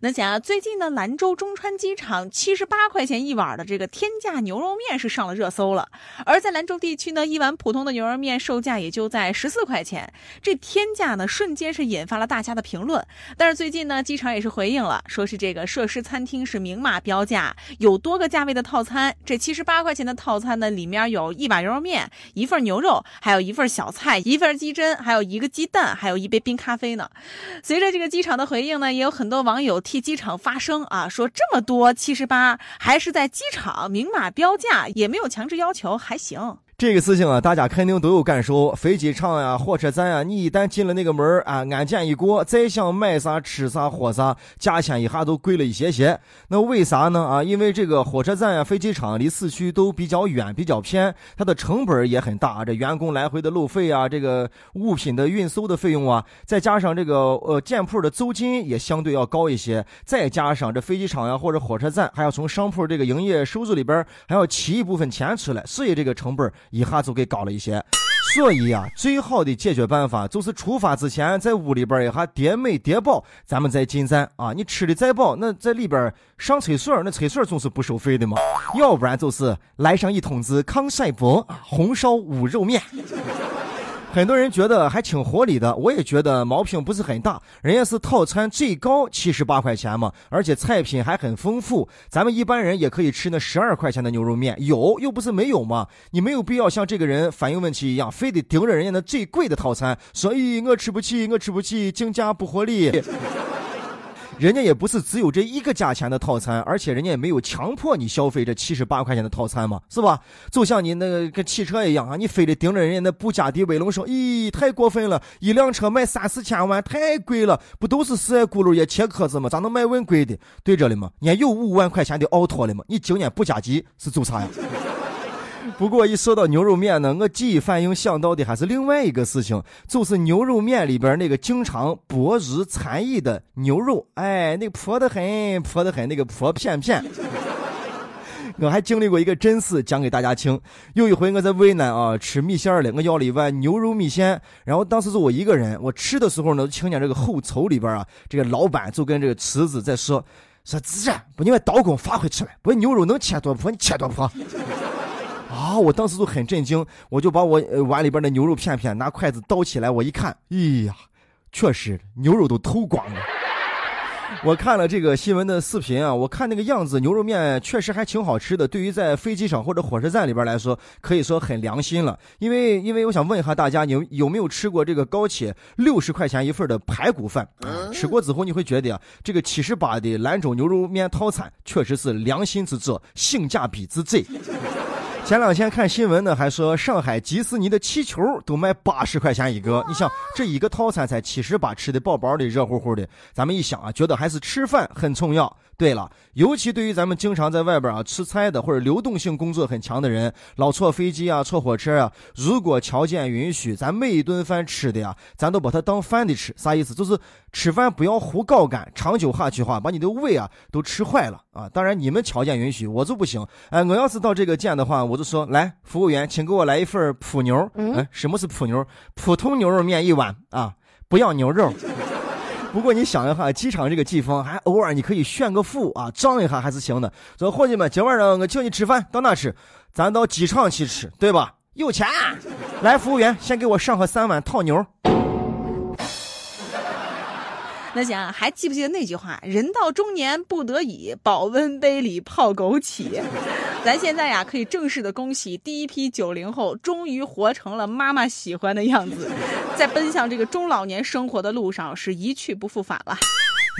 那讲啊，最近呢，兰州中川机场七十八块钱一碗的这个天价牛肉面是上了热搜了。而在兰州地区呢，一碗普通的牛肉面售价也就在十四块钱，这天价呢，瞬间是引发了大家的评论。但是最近呢，机场也是回应了，说是这个设施餐厅是明码标价，有多个价位的套餐。这七十八块钱的套餐呢，里面有一碗牛肉面，一份牛肉，还有一份小菜，一份鸡胗，还有一个鸡蛋，还有一杯冰咖啡呢。随着这个机场的回应呢，也有很多网有替机场发声啊，说这么多七十八，还是在机场明码标价，也没有强制要求，还行。这个事情啊，大家肯定都有感受。飞机场呀，火车站呀，你一旦进了那个门啊，安检一过，再想买啥吃啥喝啥，价钱一下都贵了一些些。那为啥呢？啊，因为这个火车站呀、飞机场离市区都比较远、比较偏，它的成本也很大。这员工来回的路费啊，这个物品的运输的费用啊，再加上这个呃店铺的租金也相对要高一些。再加上这飞机场呀或者火车站还要从商铺这个营业收入里边还要提一部分钱出来，所以这个成本。一下就给高了一些，所以啊，最好的解决办法就是出发之前在屋里边一下叠美叠饱，咱们再进站啊。你吃的再饱，那在里边上厕所，那厕所总是不收费的嘛。要不然就是来上一桶子康帅博红烧五肉面。很多人觉得还挺合理的，我也觉得毛病不是很大。人家是套餐最高七十八块钱嘛，而且菜品还很丰富。咱们一般人也可以吃那十二块钱的牛肉面，有又不是没有嘛。你没有必要像这个人反映问题一样，非得盯着人家那最贵的套餐。所以我吃不起，我吃不起，竞价不合理。人家也不是只有这一个价钱的套餐，而且人家也没有强迫你消费这七十八块钱的套餐嘛，是吧？就像你那个跟汽车一样啊，你非得盯着人家那布加迪威龙说，咦，太过分了，一辆车卖三四千万，太贵了，不都是四爱轱辘也切壳子吗？咋能卖问贵的？对着了吗？人家有五万块钱的奥拓了吗？你今年布加迪是做啥呀？不过一说到牛肉面呢，我第一反应想到的还是另外一个事情，就是牛肉面里边那个经常薄日参议的牛肉，哎，那个婆的很，婆的很，那个婆片片。我还经历过一个真事，讲给大家听。有一回我在渭南啊吃米线了，我要了一碗牛肉米线，然后当时是我一个人，我吃的时候呢，听见这个后厨里边啊，这个老板就跟这个厨子在说，说子，把你们刀工发挥出来，把牛肉能切多薄，你切多薄。啊！我当时就很震惊，我就把我碗里边的牛肉片片拿筷子叨起来，我一看，哎呀，确实牛肉都偷光了。我看了这个新闻的视频啊，我看那个样子，牛肉面确实还挺好吃的。对于在飞机场或者火车站里边来说，可以说很良心了。因为因为我想问一下大家，你有没有吃过这个高铁六十块钱一份的排骨饭？吃过之后你会觉得啊，这个七十八的兰州牛肉面套餐确实是良心之作，性价比之最。前两天看新闻呢，还说上海迪士尼的气球都卖八十块钱一个。你想，这一个套餐才七十八，吃的饱饱的，热乎乎的。咱们一想啊，觉得还是吃饭很重要。对了，尤其对于咱们经常在外边啊吃差的或者流动性工作很强的人，老坐飞机啊、坐火车啊，如果条件允许，咱每一顿饭吃的呀，咱都把它当饭的吃。啥意思？就是吃饭不要胡高干，长久下去话，把你的胃啊都吃坏了啊。当然你们条件允许，我就不行。哎，我要是到这个店的话，我就说来，服务员，请给我来一份普牛。哎，什么是普牛？普通牛肉面一碗啊，不要牛肉。不过你想一下，机场这个地方，还偶尔你可以炫个富啊，装一下还是行的。说伙计们，今晚上我请你吃饭，到哪吃？咱到机场去吃，对吧？有钱。来，服务员，先给我上个三碗套牛。那行还记不记得那句话？人到中年不得已，保温杯里泡枸杞。咱现在呀，可以正式的恭喜第一批九零后终于活成了妈妈喜欢的样子，在奔向这个中老年生活的路上是一去不复返了。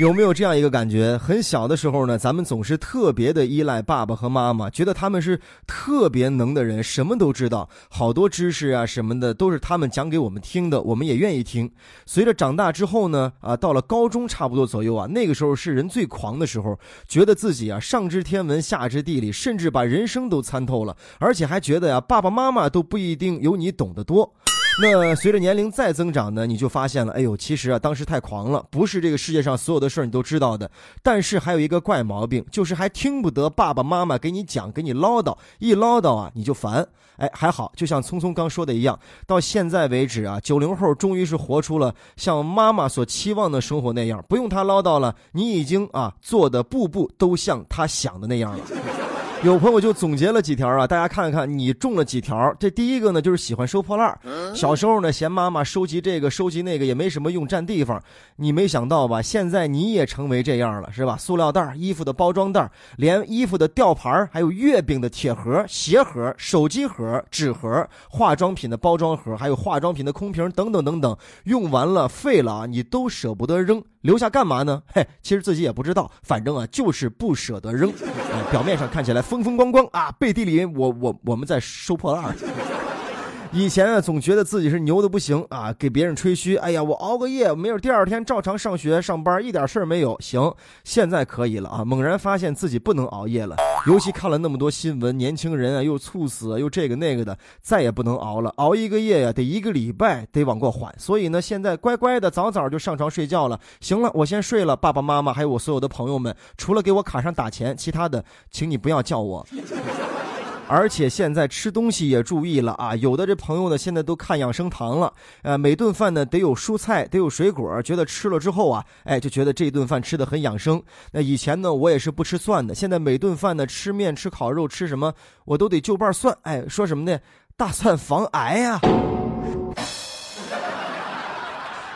有没有这样一个感觉？很小的时候呢，咱们总是特别的依赖爸爸和妈妈，觉得他们是特别能的人，什么都知道，好多知识啊什么的都是他们讲给我们听的，我们也愿意听。随着长大之后呢，啊，到了高中差不多左右啊，那个时候是人最狂的时候，觉得自己啊上知天文下知地理，甚至把人生都参透了，而且还觉得呀爸爸妈妈都不一定有你懂得多。那随着年龄再增长呢，你就发现了，哎呦，其实啊，当时太狂了，不是这个世界上所有的事儿你都知道的。但是还有一个怪毛病，就是还听不得爸爸妈妈给你讲，给你唠叨，一唠叨啊你就烦。哎，还好，就像聪聪刚说的一样，到现在为止啊，九零后终于是活出了像妈妈所期望的生活那样，不用他唠叨了，你已经啊做的步步都像他想的那样了。有朋友就总结了几条啊，大家看一看你中了几条。这第一个呢，就是喜欢收破烂小时候呢，嫌妈妈收集这个收集那个也没什么用，占地方。你没想到吧？现在你也成为这样了，是吧？塑料袋、衣服的包装袋，连衣服的吊牌还有月饼的铁盒、鞋盒、手机盒、纸盒、化妆品的包装盒，还有化妆品的空瓶等等等等，用完了废了啊，你都舍不得扔，留下干嘛呢？嘿，其实自己也不知道，反正啊，就是不舍得扔。表面上看起来风风光光啊，背地里我我我们在收破烂。以前啊，总觉得自己是牛的不行啊，给别人吹嘘。哎呀，我熬个夜，没有第二天照常上学上班，一点事儿没有。行，现在可以了啊！猛然发现自己不能熬夜了，尤其看了那么多新闻，年轻人啊又猝死，又这个那个的，再也不能熬了。熬一个夜呀，得一个礼拜，得往过缓。所以呢，现在乖乖的早早就上床睡觉了。行了，我先睡了。爸爸妈妈还有我所有的朋友们，除了给我卡上打钱，其他的，请你不要叫我。而且现在吃东西也注意了啊！有的这朋友呢，现在都看养生堂了。呃，每顿饭呢得有蔬菜，得有水果，觉得吃了之后啊，哎，就觉得这顿饭吃的很养生。那以前呢，我也是不吃蒜的，现在每顿饭呢吃面、吃烤肉、吃什么，我都得就瓣蒜。哎，说什么呢？大蒜防癌呀！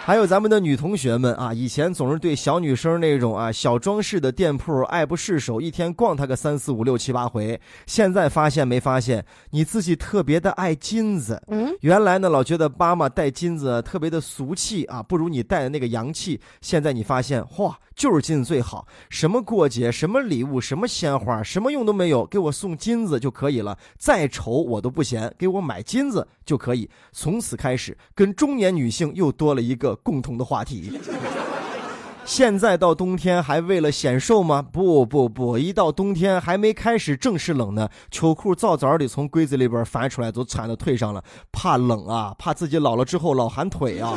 还有咱们的女同学们啊，以前总是对小女生那种啊小装饰的店铺爱不释手，一天逛它个三四五六七八回。现在发现没发现，你自己特别的爱金子。嗯，原来呢老觉得妈妈戴金子特别的俗气啊，不如你戴的那个洋气。现在你发现，嚯！就是金子最好，什么过节，什么礼物，什么鲜花，什么用都没有，给我送金子就可以了。再丑我都不嫌，给我买金子就可以。从此开始，跟中年女性又多了一共同的话题。现在到冬天还为了显瘦吗？不不不，一到冬天还没开始正式冷呢，秋裤早早的从柜子里边翻出来，都穿到腿上了，怕冷啊，怕自己老了之后老寒腿啊。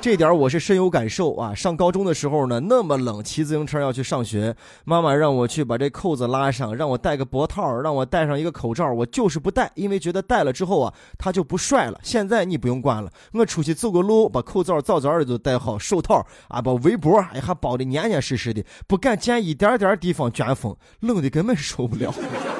这点我是深有感受啊！上高中的时候呢，那么冷，骑自行车要去上学，妈妈让我去把这扣子拉上，让我戴个脖套，让我戴上一个口罩，我就是不戴，因为觉得戴了之后啊，他就不帅了。现在你不用管了，我出去走个路，把口罩早早的都戴好，手套啊，把围脖哎还包的严严实实的，不敢见一点点地方卷风，冷的根本受不了。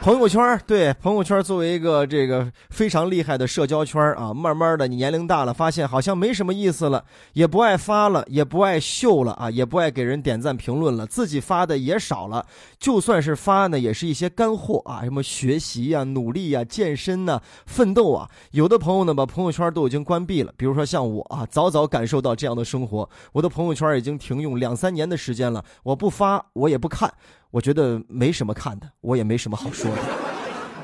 朋友圈对朋友圈作为一个这个非常厉害的社交圈啊，慢慢的你年龄大了，发现好像没什么意思了，也不爱发了，也不爱秀了啊，也不爱给人点赞评论了，自己发的也少了，就算是发呢，也是一些干货啊，什么学习呀、努力呀、健身呐、奋斗啊。有的朋友呢，把朋友圈都已经关闭了，比如说像我啊，早早感受到这样的生活，我的朋友圈已经停用两三年的时间了，我不发，我也不看。我觉得没什么看的，我也没什么好说的。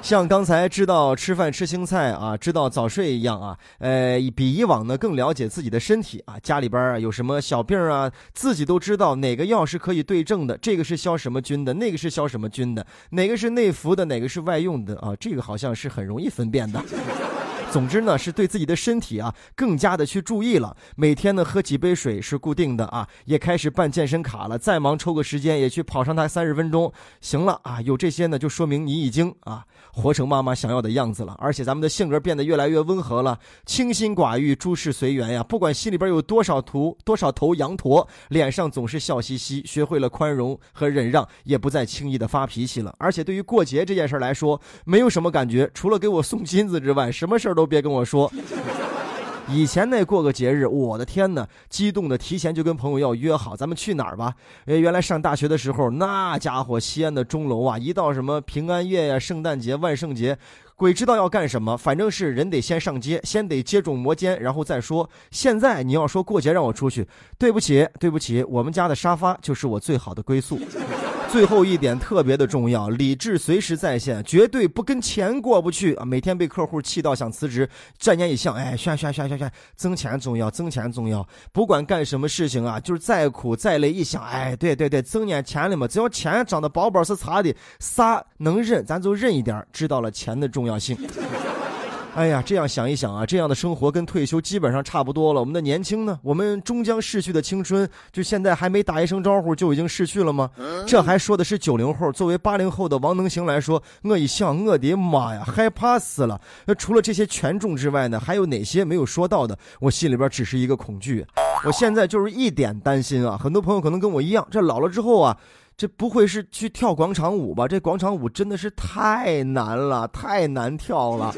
像刚才知道吃饭吃青菜啊，知道早睡一样啊，呃，比以往呢更了解自己的身体啊。家里边啊有什么小病啊，自己都知道哪个药是可以对症的，这个是消什么菌的，那个是消什么菌的，哪个是内服的，哪个是外用的啊？这个好像是很容易分辨的。总之呢，是对自己的身体啊更加的去注意了。每天呢喝几杯水是固定的啊，也开始办健身卡了。再忙抽个时间也去跑上它三十分钟。行了啊，有这些呢，就说明你已经啊活成妈妈想要的样子了。而且咱们的性格变得越来越温和了，清心寡欲，诸事随缘呀。不管心里边有多少图多少头羊驼，脸上总是笑嘻嘻。学会了宽容和忍让，也不再轻易的发脾气了。而且对于过节这件事来说，没有什么感觉，除了给我送金子之外，什么事儿都。都别跟我说，以前那过个节日，我的天哪，激动的提前就跟朋友要约好，咱们去哪儿吧？哎，原来上大学的时候，那家伙西安的钟楼啊，一到什么平安夜呀、圣诞节、万圣节，鬼知道要干什么，反正是人得先上街，先得接种摩肩，然后再说。现在你要说过节让我出去，对不起，对不起，我们家的沙发就是我最好的归宿。最后一点特别的重要，理智随时在线，绝对不跟钱过不去啊！每天被客户气到想辞职，转念一想，哎，炫炫炫炫炫，挣钱重要，挣钱重要。不管干什么事情啊，就是再苦再累，一想，哎，对对对，挣点钱了嘛，只要钱长得包包是擦的，啥能忍咱就忍一点。知道了钱的重要性。哎呀，这样想一想啊，这样的生活跟退休基本上差不多了。我们的年轻呢？我们终将逝去的青春，就现在还没打一声招呼就已经逝去了吗？这还说的是九零后。作为八零后的王能行来说，我一想，我的妈呀，害怕死了。那除了这些权重之外呢，还有哪些没有说到的？我心里边只是一个恐惧。我现在就是一点担心啊。很多朋友可能跟我一样，这老了之后啊。这不会是去跳广场舞吧？这广场舞真的是太难了，太难跳了。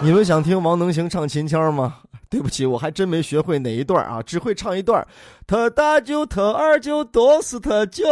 你们想听王能行唱秦腔吗？对不起，我还真没学会哪一段啊，只会唱一段。他大舅、他二舅都是他舅。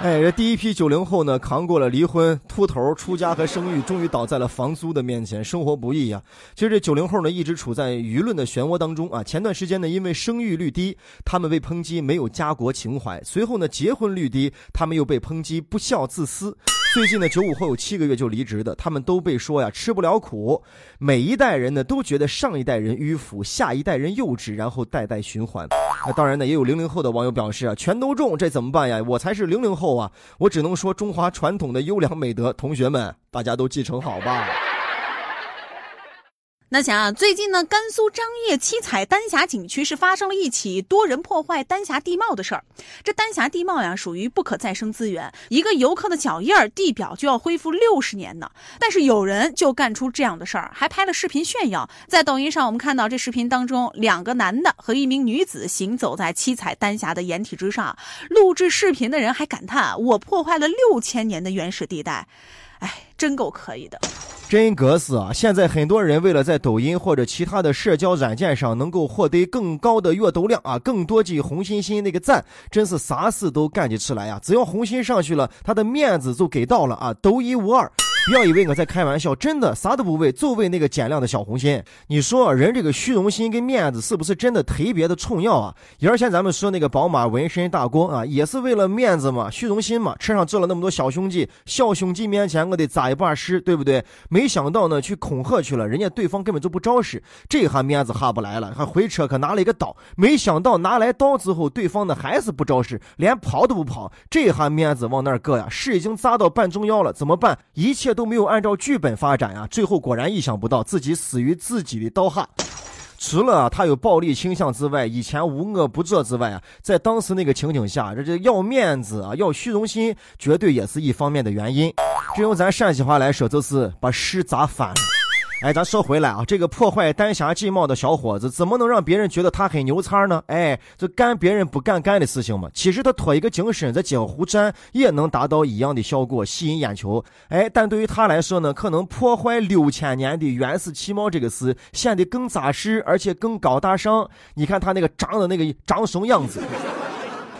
哎，这第一批九零后呢，扛过了离婚、秃头、出家和生育，终于倒在了房租的面前，生活不易呀。其实这九零后呢，一直处在舆论的漩涡当中啊。前段时间呢，因为生育率低，他们被抨击没有家国情怀；随后呢，结婚率低，他们又被抨击不孝自私。最近呢，九五后有七个月就离职的，他们都被说呀吃不了苦。每一代人呢都觉得上一代人迂腐，下一代人幼稚，然后代代循环。那当然呢，也有零零后的网友表示啊，全都中，这怎么办呀？我才是零零后啊，我只能说中华传统的优良美德，同学们大家都继承好吧。那想啊，最近呢，甘肃张掖七彩丹霞景区是发生了一起多人破坏丹霞地貌的事儿。这丹霞地貌呀，属于不可再生资源，一个游客的脚印儿，地表就要恢复六十年呢。但是有人就干出这样的事儿，还拍了视频炫耀。在抖音上，我们看到这视频当中，两个男的和一名女子行走在七彩丹霞的掩体之上，录制视频的人还感叹：“我破坏了六千年的原始地带。”哎，真够可以的。真格式啊！现在很多人为了在抖音或者其他的社交软件上能够获得更高的阅读量啊，更多记红心心那个赞，真是啥事都干得出来呀！只要红心上去了，他的面子就给到了啊，独一无二。不要以为我在开玩笑，真的啥都不为，就为那个减量的小红心。你说人这个虚荣心跟面子是不是真的特别的重要啊？以前咱们说那个宝马纹身大哥啊，也是为了面子嘛，虚荣心嘛，车上坐了那么多小兄弟，小兄弟面前我得扎一把屎，对不对？没想到呢，去恐吓去了，人家对方根本就不招式，这下面子哈不来了，还回车可拿了一个刀，没想到拿来刀之后，对方呢还是不招式，连跑都不跑，这下面子往那儿搁呀，屎已经砸到半中腰了，怎么办？一切。都没有按照剧本发展呀，最后果然意想不到，自己死于自己的刀下。除了他有暴力倾向之外，以前无恶不作之外啊，在当时那个情景下，这这要面子啊，要虚荣心，绝对也是一方面的原因。这用咱陕西话来说，就是把屎砸反了。哎，咱说回来啊，这个破坏丹霞地貌的小伙子，怎么能让别人觉得他很牛叉呢？哎，这干别人不敢干的事情嘛。其实他脱一个精神在江湖站，也能达到一样的效果，吸引眼球。哎，但对于他来说呢，可能破坏六千年的原始地貌这个事显得更扎实，而且更高大上。你看他那个长的那个长什么样子。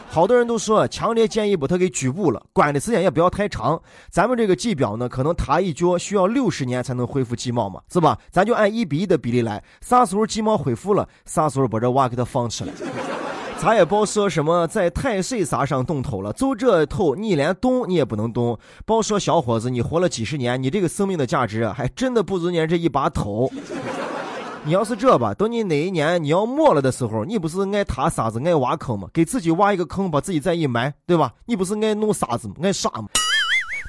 好多人都说，强烈建议把他给拘捕了，关的时间也不要太长。咱们这个计表呢，可能塌一脚需要六十年才能恢复鸡毛嘛，是吧？咱就按一比一的比例来，啥时候鸡毛恢复了，啥时候把这娃给他放出来。咱也别说什么在太岁啥上动头了，就这头你连动你也不能动。别说小伙子，你活了几十年，你这个生命的价值还真的不如人这一把头。你要是这吧，等你哪一年你要没了的时候，你不是爱塌沙子、爱挖坑吗？给自己挖一个坑，把自己再一埋，对吧？你不是爱弄沙子吗？爱沙吗？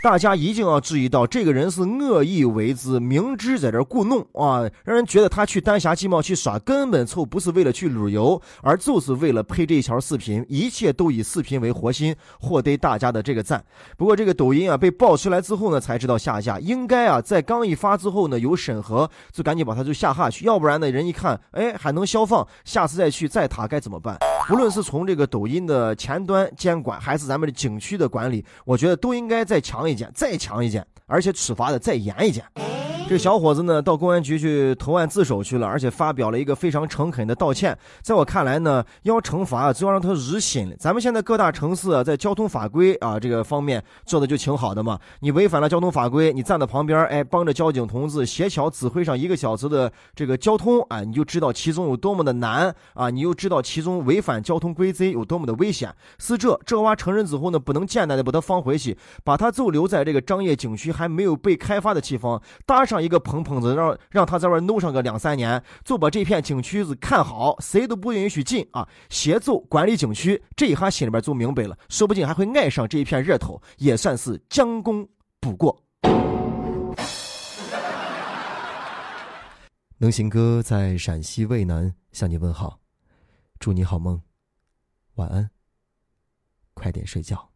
大家一定要注意到，这个人是恶意为之，明知在这故弄啊，让人觉得他去丹霞地貌去耍，根本就不是为了去旅游，而就是为了拍这一条视频，一切都以视频为核心，获得大家的这个赞。不过这个抖音啊被爆出来之后呢，才知道下架，应该啊在刚一发之后呢有审核，就赶紧把它就下下去，要不然呢人一看，哎还能消放，下次再去再塌该怎么办？无论是从这个抖音的前端监管，还是咱们的景区的管理，我觉得都应该再强一点，再强一点，而且处罚的再严一点。这小伙子呢，到公安局去投案自首去了，而且发表了一个非常诚恳的道歉。在我看来呢，要惩罚就要让他入心。咱们现在各大城市啊，在交通法规啊这个方面做的就挺好的嘛。你违反了交通法规，你站在旁边，哎，帮着交警同志协调指挥上一个小时的这个交通啊，你就知道其中有多么的难啊，你又知道其中违反交通规则有多么的危险。是这这娃承认之后呢，不能简单的把他放回去，把他就留在这个张掖景区还没有被开发的地方，搭上。一个棚棚子，让让他在外弄上个两三年，就把这片景区子看好，谁都不允许进啊！协助管理景区，这一下心里边就明白了，说不定还会爱上这一片热土，也算是将功补过。能行哥在陕西渭南向你问好，祝你好梦，晚安，快点睡觉。